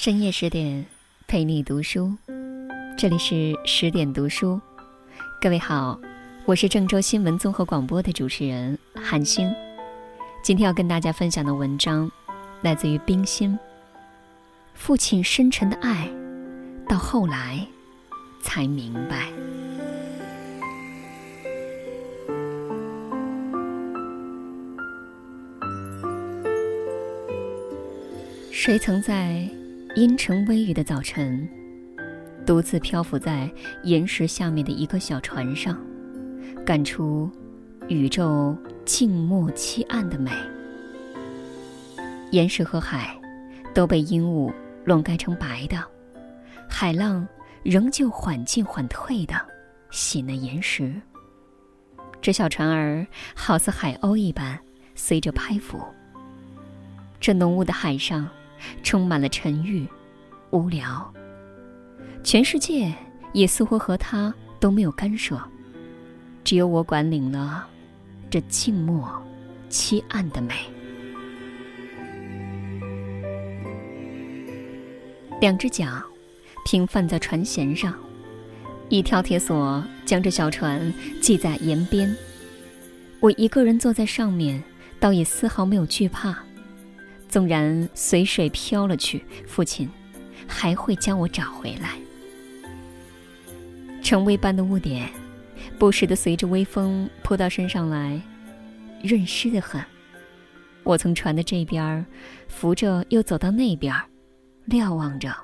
深夜十点，陪你读书。这里是十点读书，各位好，我是郑州新闻综合广播的主持人韩星。今天要跟大家分享的文章，来自于冰心。父亲深沉的爱，到后来才明白。谁曾在阴沉微雨的早晨，独自漂浮在岩石下面的一个小船上，感出宇宙静默凄暗的美？岩石和海都被阴雾笼盖成白的，海浪仍旧缓进缓退的洗那岩石。这小船儿好似海鸥一般，随着拍浮。这浓雾的海上。充满了沉郁、无聊。全世界也似乎和他都没有干涉，只有我管领了这静默、凄暗的美。两只桨平放在船舷上，一条铁索将这小船系在沿边。我一个人坐在上面，倒也丝毫没有惧怕。纵然随水飘了去，父亲还会将我找回来。成微般的雾点，不时地随着微风扑到身上来，润湿的很。我从船的这边扶着，又走到那边，瞭望着，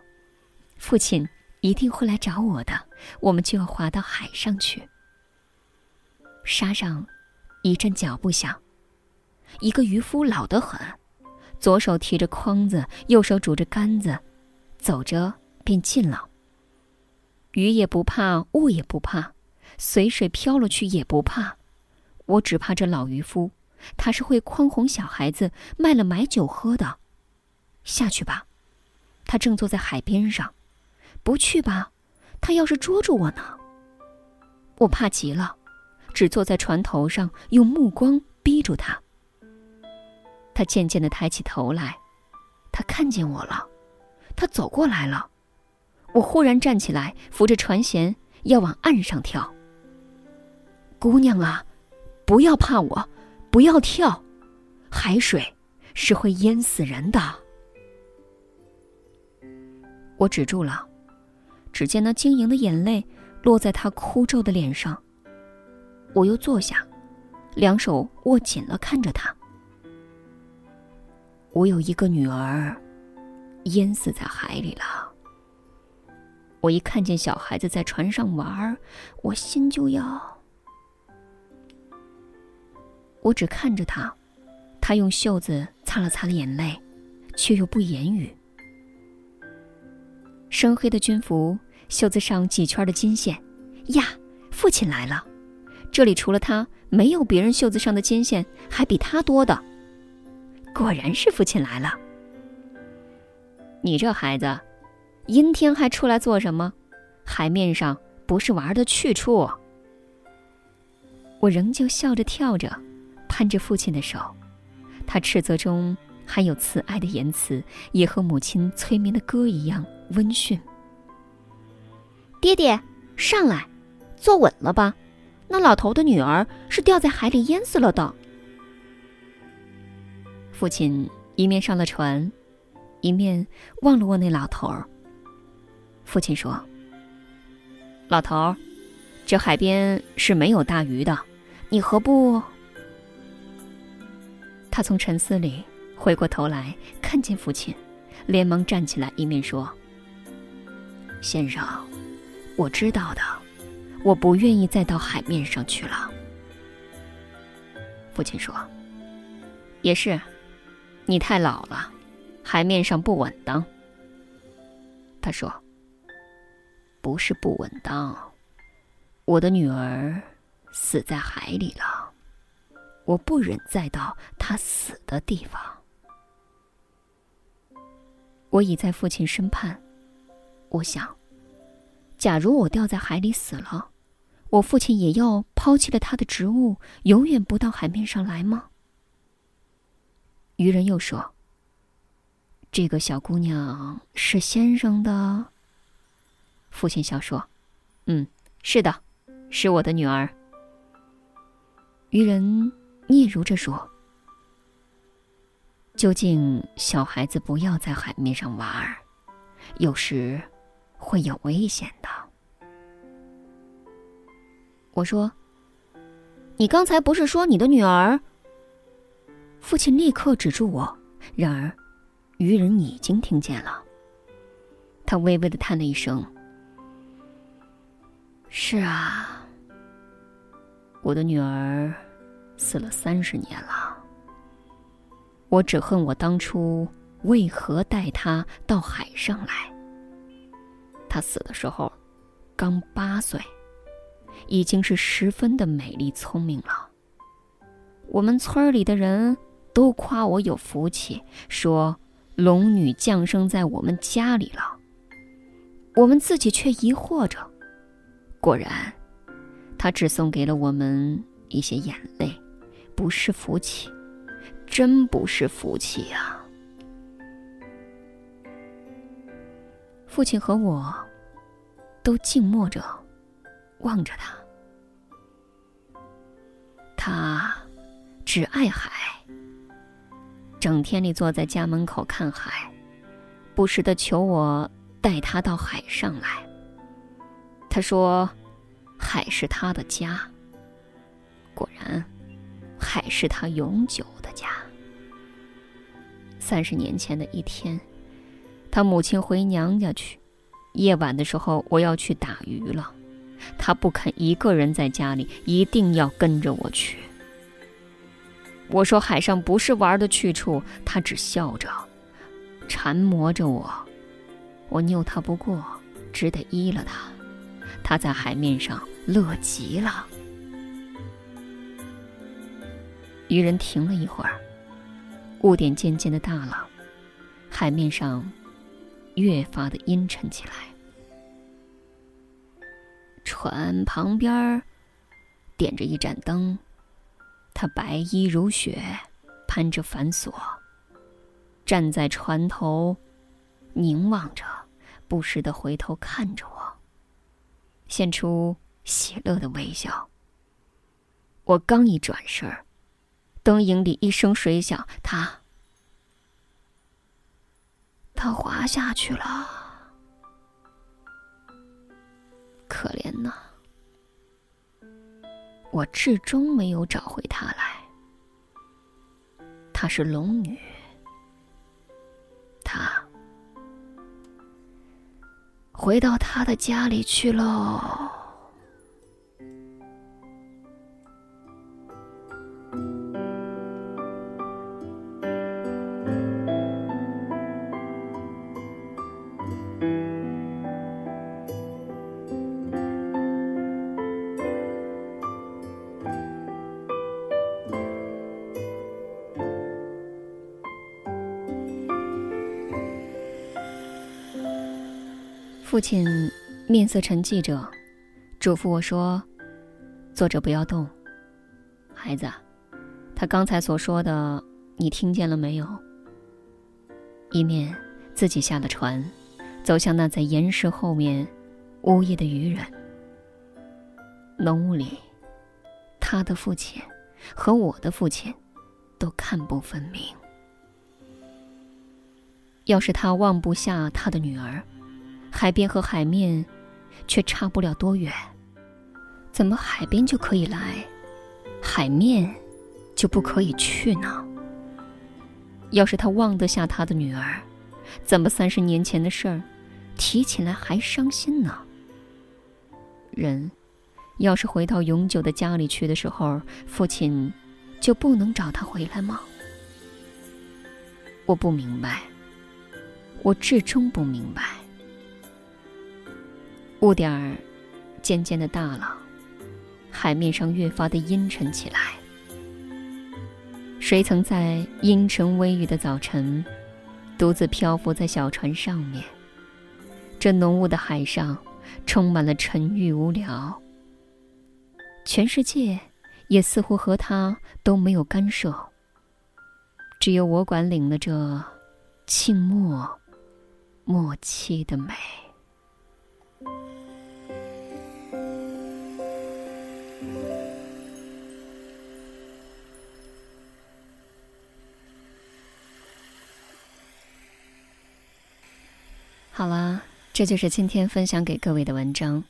父亲一定会来找我的。我们就要划到海上去。沙上一阵脚步响，一个渔夫老得很。左手提着筐子，右手拄着杆子，走着便近了。雨也不怕，雾也不怕，随水飘了去也不怕。我只怕这老渔夫，他是会诓哄小孩子卖了买酒喝的。下去吧，他正坐在海边上；不去吧，他要是捉住我呢？我怕极了，只坐在船头上，用目光逼住他。他渐渐的抬起头来，他看见我了，他走过来了。我忽然站起来，扶着船舷要往岸上跳。姑娘啊，不要怕我，不要跳，海水是会淹死人的。我止住了，只见那晶莹的眼泪落在他枯皱的脸上。我又坐下，两手握紧了，看着他。我有一个女儿，淹死在海里了。我一看见小孩子在船上玩，我心就要……我只看着他，他用袖子擦了擦眼泪，却又不言语。深黑的军服，袖子上几圈的金线，呀，父亲来了！这里除了他，没有别人袖子上的金线还比他多的。果然是父亲来了。你这孩子，阴天还出来做什么？海面上不是玩的去处。我仍旧笑着跳着，攀着父亲的手，他斥责中含有慈爱的言辞，也和母亲催眠的歌一样温驯。爹爹，上来，坐稳了吧？那老头的女儿是掉在海里淹死了的。父亲一面上了船，一面望了望那老头儿。父亲说：“老头儿，这海边是没有大鱼的，你何不？”他从沉思里回过头来，看见父亲，连忙站起来，一面说：“先生，我知道的，我不愿意再到海面上去了。”父亲说：“也是。”你太老了，海面上不稳当。他说：“不是不稳当，我的女儿死在海里了，我不忍再到她死的地方。我已在父亲身畔，我想，假如我掉在海里死了，我父亲也要抛弃了他的职务，永远不到海面上来吗？”渔人又说：“这个小姑娘是先生的。父亲笑说：“嗯，是的，是我的女儿。”渔人嗫嚅着说：“究竟小孩子不要在海面上玩儿，有时会有危险的。”我说：“你刚才不是说你的女儿？”父亲立刻止住我，然而渔人已经听见了。他微微的叹了一声。是啊，我的女儿死了三十年了。我只恨我当初为何带她到海上来。她死的时候刚八岁，已经是十分的美丽聪明了。我们村里的人都夸我有福气，说龙女降生在我们家里了。我们自己却疑惑着。果然，他只送给了我们一些眼泪，不是福气，真不是福气呀！父亲和我都静默着，望着他。他只爱海，整天里坐在家门口看海，不时的求我带他到海上来。他说：“海是他的家。果然，海是他永久的家。三十年前的一天，他母亲回娘家去，夜晚的时候我要去打鱼了，他不肯一个人在家里，一定要跟着我去。我说海上不是玩的去处，他只笑着，缠磨着我，我拗他不过，只得依了他。”他在海面上乐极了。渔人停了一会儿，雾点渐渐的大了，海面上越发的阴沉起来。船旁边点着一盏灯，他白衣如雪，攀着繁琐，站在船头，凝望着，不时的回头看着我。现出喜乐的微笑。我刚一转身灯影里一声水响，他他滑下去了，可怜呐！我至终没有找回她来。她是龙女，她。回到她的家里去喽。父亲面色沉寂着，嘱咐我说：“坐着不要动，孩子，他刚才所说的，你听见了没有？”一面自己下了船，走向那在岩石后面呜咽的渔人。浓雾里，他的父亲和我的父亲都看不分明。要是他忘不下他的女儿。海边和海面，却差不了多远。怎么海边就可以来，海面就不可以去呢？要是他忘得下他的女儿，怎么三十年前的事儿，提起来还伤心呢？人，要是回到永久的家里去的时候，父亲就不能找他回来吗？我不明白，我至终不明白。雾点儿渐渐的大了，海面上越发的阴沉起来。谁曾在阴沉微雨的早晨，独自漂浮在小船上面？这浓雾的海上，充满了沉郁无聊。全世界也似乎和他都没有干涉，只有我管领了这静默、默契的美。好了，这就是今天分享给各位的文章。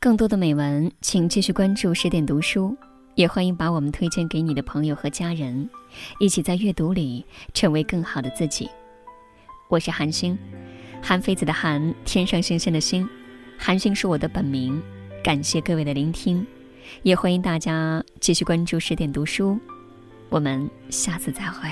更多的美文，请继续关注十点读书，也欢迎把我们推荐给你的朋友和家人，一起在阅读里成为更好的自己。我是韩星，韩非子的韩，天上星星的星，韩星是我的本名。感谢各位的聆听，也欢迎大家继续关注十点读书。我们下次再会。